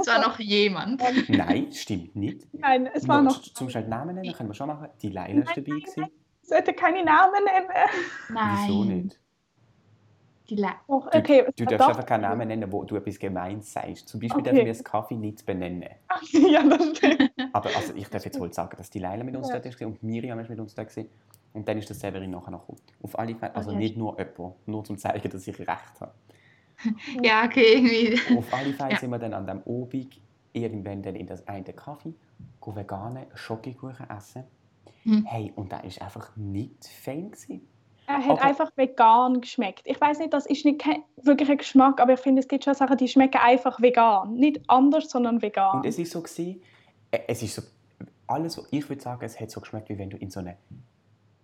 Es war noch jemand. Nein, stimmt nicht. Nein, es war noch. Zum Beispiel Namen nennen, können wir schon machen. Die Leila ist dabei gewesen. Ich sollte keine Namen nennen. Nein. Wieso nicht? Die Du, okay, du war darfst doch- einfach keinen Namen nennen, wo du etwas Gemeins sagst. Zum Beispiel Okay. dürfen wir das Kaffee nicht benennen. (laughs) ja, das stimmt. Aber also, ich darf jetzt wohl sagen, dass die Leila mit uns Ja. dort war und Miriam ist mit uns da gewesen. Und dann ist der Severin nachher noch gekommen. Auf alle Fälle, also Okay. nicht nur jemand, nur zum zeigen, dass ich recht habe. (laughs) ja, okay, irgendwie. Auf alle Fälle Ja. sind wir dann an dem Obig irgendwann dann in das eine Kaffee, gehen veganen Schokokuchen essen. Hm. Hey, und da ist einfach nicht fein gewesen. Er hat Aber- einfach vegan geschmeckt. Ich weiß nicht, das ist nicht kein wirklicher Geschmack, aber ich finde, es gibt schon Sachen, die schmecken einfach vegan. Nicht anders, sondern vegan. Und es ist so gewesen, äh, es ist so, alles, was- ich würde sagen, es hat so geschmeckt, wie wenn du in so einen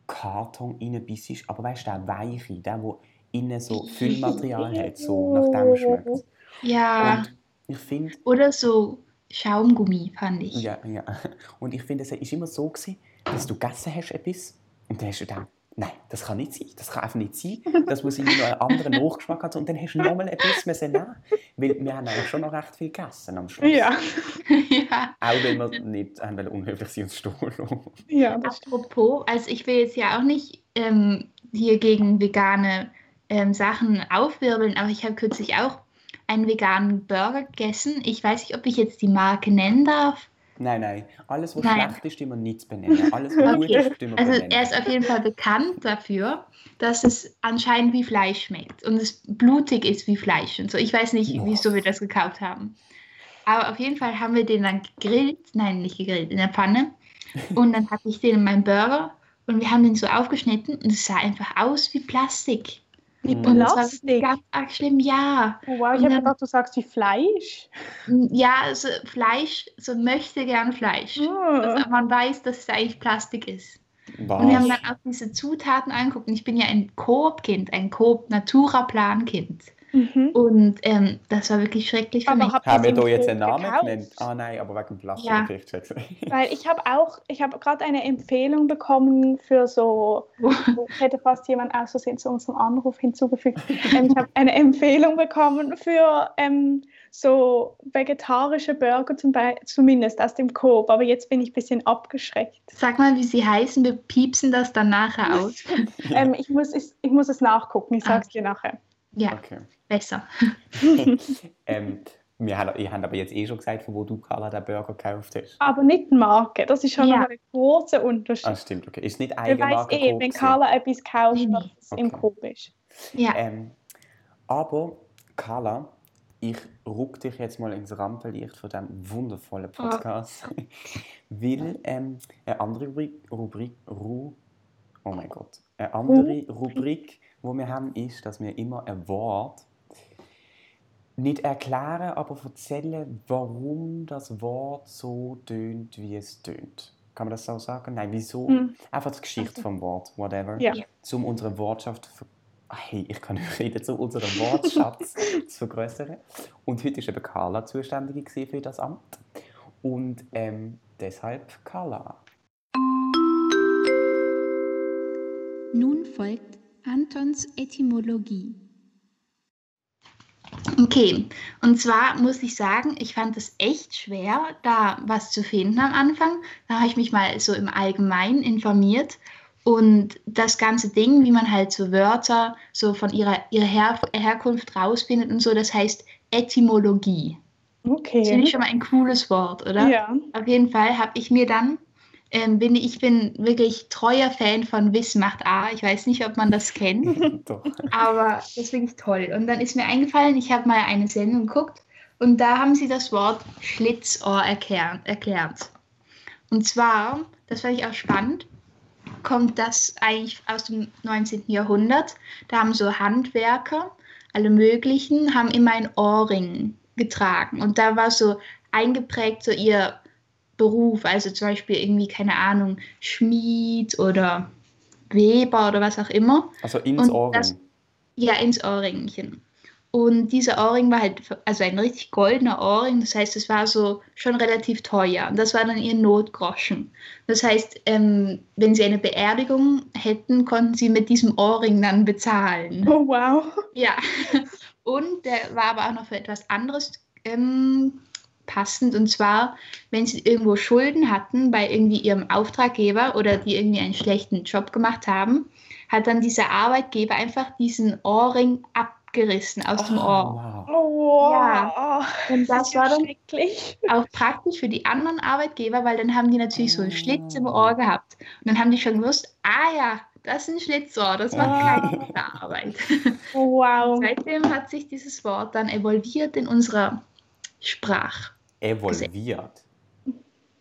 Karton reinbissest, aber weißt du, der weiche, der, wo innen so (laughs) Füllmaterial hat, so nach dem schmeckt. Ja. Und ich finde, Oder so Schaumgummi, fand ich. ja, ja, (laughs) und ich finde, es ist immer so gewesen, dass du gegessen hast etwas und dann hast du gedacht, nein, das kann nicht sein, das kann einfach nicht sein, das muss irgendwie noch einen anderen Nachgeschmack haben und dann hast du nochmal etwas müssen nehmen, weil wir haben eigentlich schon noch recht viel gegessen am Schluss. ja, (laughs) ja. Auch wenn wir nicht haben wollen, unhöflich sein und stohlen. ja. Apropos, also ich will jetzt ja auch nicht ähm, hier gegen vegane ähm, Sachen aufwirbeln, aber ich habe kürzlich auch einen veganen Burger gegessen. Ich weiß nicht, ob ich jetzt die Marke nennen darf. Nein, nein. Alles, was Nein. schlecht ist, tun wir nicht benennen. Alles, was gut Okay. ist, tun wir Also benennen. er ist auf jeden Fall bekannt dafür, dass es anscheinend wie Fleisch schmeckt und es blutig ist wie Fleisch und so. Ich weiß nicht, Oh. wieso wir das gekauft haben. Aber auf jeden Fall haben wir den dann gegrillt, nein, nicht gegrillt, in der Pfanne. (laughs) Und dann hatte ich den in meinem Burger und wir haben den so aufgeschnitten und es sah einfach aus wie Plastik. Wie Und das war Plastik. ganz schlimm, ja. Oh, wow, ich Und habe dann- gedacht, du sagst wie Fleisch. Ja, also Fleisch, so möchte gern Fleisch. Ah. Aber man weiß, dass es eigentlich Plastik ist. Und wir haben Was? dann auch diese Zutaten angeguckt. Und ich bin ja ein Coop-Kind, ein Coop-Natura-Plan-Kind. Mhm. Und ähm, das war wirklich schrecklich für Aber mich. Haben wir da jetzt einen Namen gekauft? genannt? Ah nein, aber wegen Plastik. Ja. (laughs) Weil ich habe auch, ich habe gerade eine Empfehlung bekommen für so, ich hätte fast jemand aus Versehen zu unserem Anruf hinzugefügt. Ähm, ich habe eine Empfehlung bekommen für ähm, so vegetarische Burger zum Be zumindest aus dem Coop, aber jetzt bin ich ein bisschen abgeschreckt. Sag mal, wie sie heißen. Wir piepsen das dann nachher aus. (laughs) Ähm, ich, muss es, ich muss es nachgucken, ich sage es dir nachher. Ja, Okay. Besser. (laughs) ähm, wir haben, ihr habt aber jetzt eh schon gesagt, von wo du, Carla, den Burger gekauft hast. Aber nicht die Marke, das ist schon Ja. ein großer Unterschied. Ah, stimmt, okay. Ist nicht Ich weiß Eigenmarke eh, wenn? Carla etwas kauft, dass es im Okay. Coop ist. Ja, Ähm, aber, Carla, ich ruck dich jetzt mal ins Rampenlicht von diesem wundervollen Oh. Podcast. (laughs) Weil ähm, eine andere Rubrik, Rubrik Ru, oh mein Gott, eine andere Rubrik, wo wir haben, ist, dass wir immer ein Wort nicht erklären, aber erzählen, warum das Wort so tönt, wie es tönt. Kann man das so sagen? Nein, wieso? Hm. Einfach die Geschichte vom Wort, whatever. Ja. Um unsere Wortschaft ver- Ah, Hey, ich kann (laughs) nicht reden, um unseren Wortschatz (laughs) zu vergrößern. Und heute war eben Carla zuständig für das Amt. Und ähm, deshalb Carla. Nun folgt Antons Etymologie. Okay, und zwar muss ich sagen, ich fand es echt schwer, da was zu finden am Anfang. Da habe ich mich mal so im Allgemeinen informiert und das ganze Ding, wie man halt so Wörter so von ihrer, ihrer Her Herkunft rausfindet und so, das heißt Etymologie. Das finde Okay. ich schon mal ein cooles Wort, oder? Ja. Auf jeden Fall habe ich mir dann, ähm, bin, ich bin wirklich treuer Fan von Wiss macht A. Ich weiß nicht, ob man das kennt. (laughs) Doch. Aber das finde ich toll. Und dann ist mir eingefallen, ich habe mal eine Sendung geguckt und da haben sie das Wort Schlitzohr erklär, erklärt. Und zwar, das fand ich auch spannend, kommt das eigentlich aus dem 19. Jahrhundert. Da haben so Handwerker, alle möglichen, haben immer ein Ohrring getragen. Und da war so eingeprägt so ihr Beruf, also zum Beispiel irgendwie, keine Ahnung, Schmied oder Weber oder was auch immer. Also ins Und Ohrring. das- Ja, ins Ohrringchen. Und dieser Ohrring war halt, also ein richtig goldener Ohrring, das heißt, es war so schon relativ teuer. Und das war dann ihr Notgroschen. Das heißt, ähm, wenn sie eine Beerdigung hätten, konnten sie mit diesem Ohrring dann bezahlen. Oh, wow. Ja, (laughs) und der war aber auch noch für etwas anderes ähm, passend. Und zwar, wenn sie irgendwo Schulden hatten bei irgendwie ihrem Auftraggeber oder die irgendwie einen schlechten Job gemacht haben, hat dann dieser Arbeitgeber einfach diesen Ohrring abgerissen aus dem Ah, Ohr. wow. Oh, wow. Ja. Und das ja war dann auch praktisch für die anderen Arbeitgeber, weil dann haben die natürlich so einen Schlitz im. Ohr gehabt. Und dann haben die schon gewusst, ah ja, das ist ein Schlitzohr, das macht Ah. keine gute Arbeit. Oh, wow. Seitdem hat sich dieses Wort dann evolviert in unserer Sprache. Evolviert.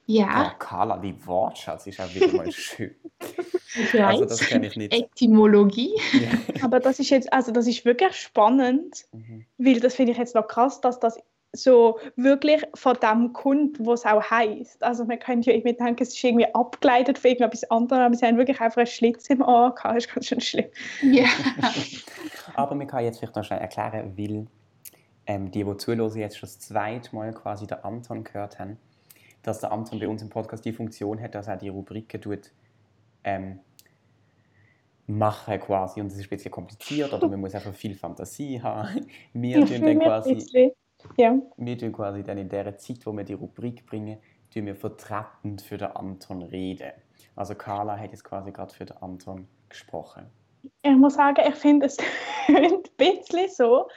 Ja, Oh, Carla, die Wortschatz ist auch wieder mal (laughs) schön. ich Also weiß. das kenne ich nicht. Etymologie. Ja. (laughs) Aber das ist jetzt, also das ist wirklich spannend, Mhm. weil das finde ich jetzt noch krass, dass das so wirklich von dem kommt, was es auch heißt. Also man könnte ja irgendwie denken, es ist irgendwie abgeleitet von irgendetwas anderem, aber sie haben wirklich einfach einen Schlitz im Ohr gehabt. Das ist ganz schön schlimm. Ja. (laughs) Aber man kann jetzt vielleicht noch schnell erklären, weil ähm, die, die zuhören, jetzt schon das zweite Mal quasi den Anton gehört haben, dass der Anton bei uns im Podcast die Funktion hat, dass er die Rubriken tut, ähm, machen quasi. Und das ist ein bisschen kompliziert oder man muss einfach viel Fantasie haben. (laughs) Wir tun dann quasi. Ja. wir tun quasi dann in der Zeit, wo wir die Rubrik bringen, tun wir vertretend für den Anton reden. Also Carla hat jetzt quasi gerade für den Anton gesprochen. Ich muss sagen, ich finde es (laughs) ein bisschen so,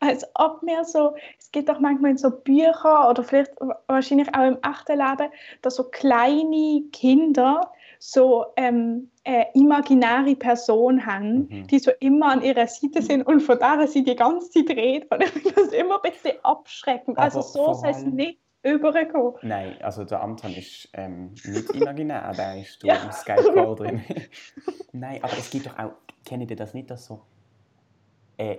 als ob mir so, es gibt auch manchmal in so Büchern oder vielleicht wahrscheinlich auch im echten Leben, dass so kleine Kinder so ähm, eine imaginäre Person haben, Mhm. die so immer an ihrer Seite sind und von der sie die ganze Zeit redet. Und ich finde das immer ein bisschen abschreckend. Also Aber so vor soll es nicht überkommen. Nein, also der Anton ist ähm, nicht (laughs) imaginär, der ist Ja. im Skype-Call (laughs) drin. (laughs) Nein, aber es gibt doch auch, kennt ihr das nicht, dass so ein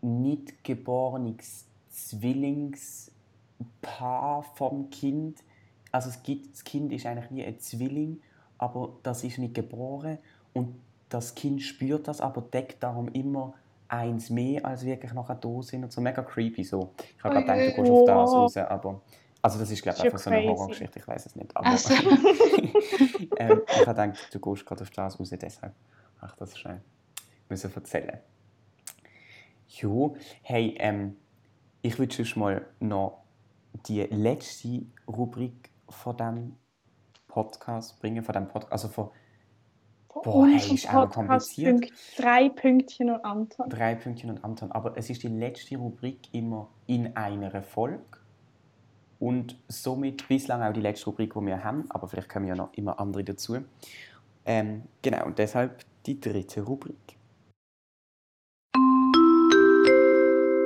nicht geborenes Zwillingspaar vom Kind, also es gibt, das Kind ist eigentlich wie ein Zwilling, aber das ist nicht geboren und das Kind spürt das, aber deckt darum immer eins mehr, als wirklich nachher da sind und so mega creepy so. Ich habe gerade gedacht, du gehst auf das raus, aber also das ist glaube ich einfach so eine. Horrorgeschichte, ich weiß es nicht. Aber Ach so. (laughs) ähm, ich habe gedacht, du gehst gerade auf das raus, deshalb ach das schnell müssen erzählen. Jo, hey, ähm, ich würde schon mal noch die letzte Rubrik von dem Podcast bringen, von dem Podcast, also von Boah, hey, unserem ist Podcast kompliziert. Drei Pünktchen und Anton. drei Pünktchen und Anton, aber es ist die letzte Rubrik immer in einer Folge und somit bislang auch die letzte Rubrik, die wir haben, aber vielleicht kommen ja noch immer andere dazu. Ähm, genau, und deshalb die dritte Rubrik.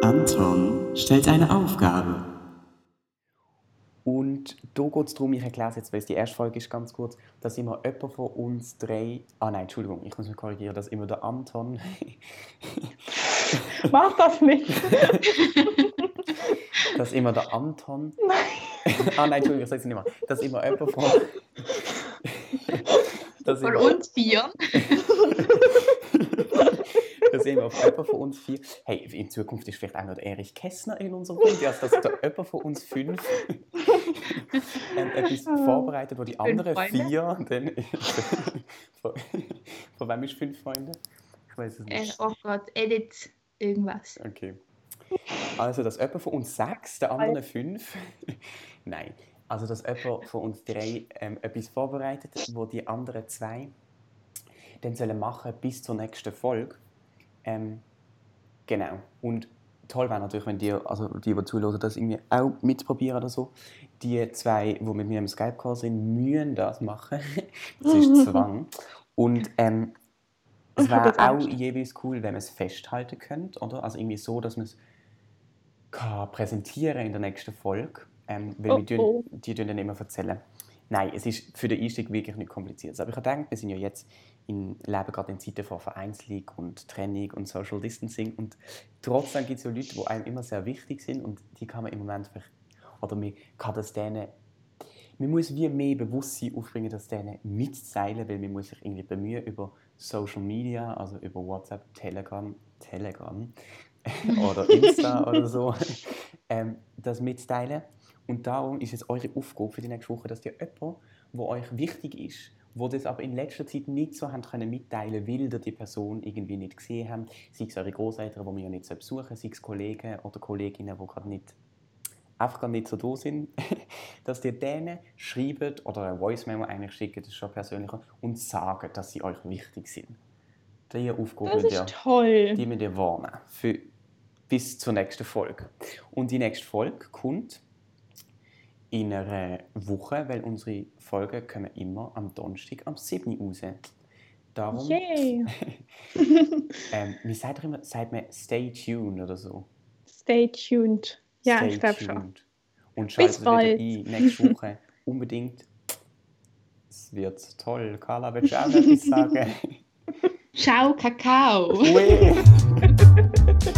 Anton stellt eine Aufgabe. Und da geht es darum, ich erkläre es jetzt, weil es die erste Folge ist, ganz kurz, dass immer jemand von uns drei, ah nein, Entschuldigung, ich muss mich korrigieren, dass immer der Anton, (laughs) Mach das nicht. dass immer der Anton, (laughs) ah nein, Entschuldigung, ich sage es nicht mehr, dass immer jemand von, (laughs) dass Von immer, uns vier. dass immer jemand von uns vier, hey, in Zukunft ist vielleicht auch noch Erich Kästner in unserer Runde, also dass der jemand von uns fünf ähm, etwas (laughs) vorbereitet, wo die anderen Freunde? vier dann, (laughs) von, von wem ist fünf Freunde? Ich weiß es Äh, nicht. oh Gott, Edit irgendwas. Okay. Also, dass jemand von uns sechs, der anderen fünf. (laughs) Nein. Also, dass jemand von uns drei ähm, etwas vorbereitet, wo die anderen zwei dann sollen machen bis zur nächsten Folge. Ähm, genau. Und toll wäre natürlich, wenn die, also die, die zuhören, das irgendwie auch mitprobieren oder so. Die zwei, die mit mir im Skype-Call sind, müssen das machen. (laughs) das ist Zwang. Und ähm, es wäre auch Angst. jeweils cool, wenn man es festhalten könnte, oder? Also irgendwie so, dass man es kann präsentieren in der nächsten Folge. Ähm, weil Oh, wir tun, oh. die tun dann immer erzählen. Nein, es ist für den Einstieg wirklich nicht kompliziert. Aber ich habe gedacht, wir sind ja jetzt in, leben gerade in Zeiten von Vereinsliga und Training und Social Distancing und trotzdem gibt es ja Leute, die einem immer sehr wichtig sind und die kann man im Moment vielleicht, oder man kann das denen, man muss wie mehr Bewusstsein aufbringen, das denen mitzuteilen, weil man muss sich irgendwie bemühen über Social Media, also über WhatsApp, Telegram, Telegram (laughs) oder Insta oder so, (laughs) ähm, das mitzuteilen. Und darum ist es eure Aufgabe für die nächste Woche, dass ihr jemanden, der euch wichtig ist, wo das aber in letzter Zeit nicht so haben können mitteilen, weil ihr die Person irgendwie nicht gesehen habt, sei es eure Großeltern, die wir ja nicht besuchen, sei es Kollegen oder Kolleginnen, die gerade nicht einfach gar nicht so da sind, (laughs) dass ihr denen schreibt oder eine Voice-Memo eigentlich schickt, das ist schon persönlicher, und sagen, dass sie euch wichtig sind. Diese Aufgabe Das ihr, ist toll. die müsst ihr warnen. Für, bis zur nächsten Folge. Und die nächste Folge kommt in einer Woche, weil unsere Folgen kommen immer am Donnerstag am 7. Uhr raus. Darum, Yay. (laughs) ähm, wie sagt, immer, sagt man Stay tuned oder so? Stay tuned. Ja, Stay ich glaube schon. Und Bis schaltet wieder ein nächste Woche (laughs) unbedingt. Es wird toll. Carla, willst du auch etwas sagen? (laughs) Ciao, Kakao. (laughs)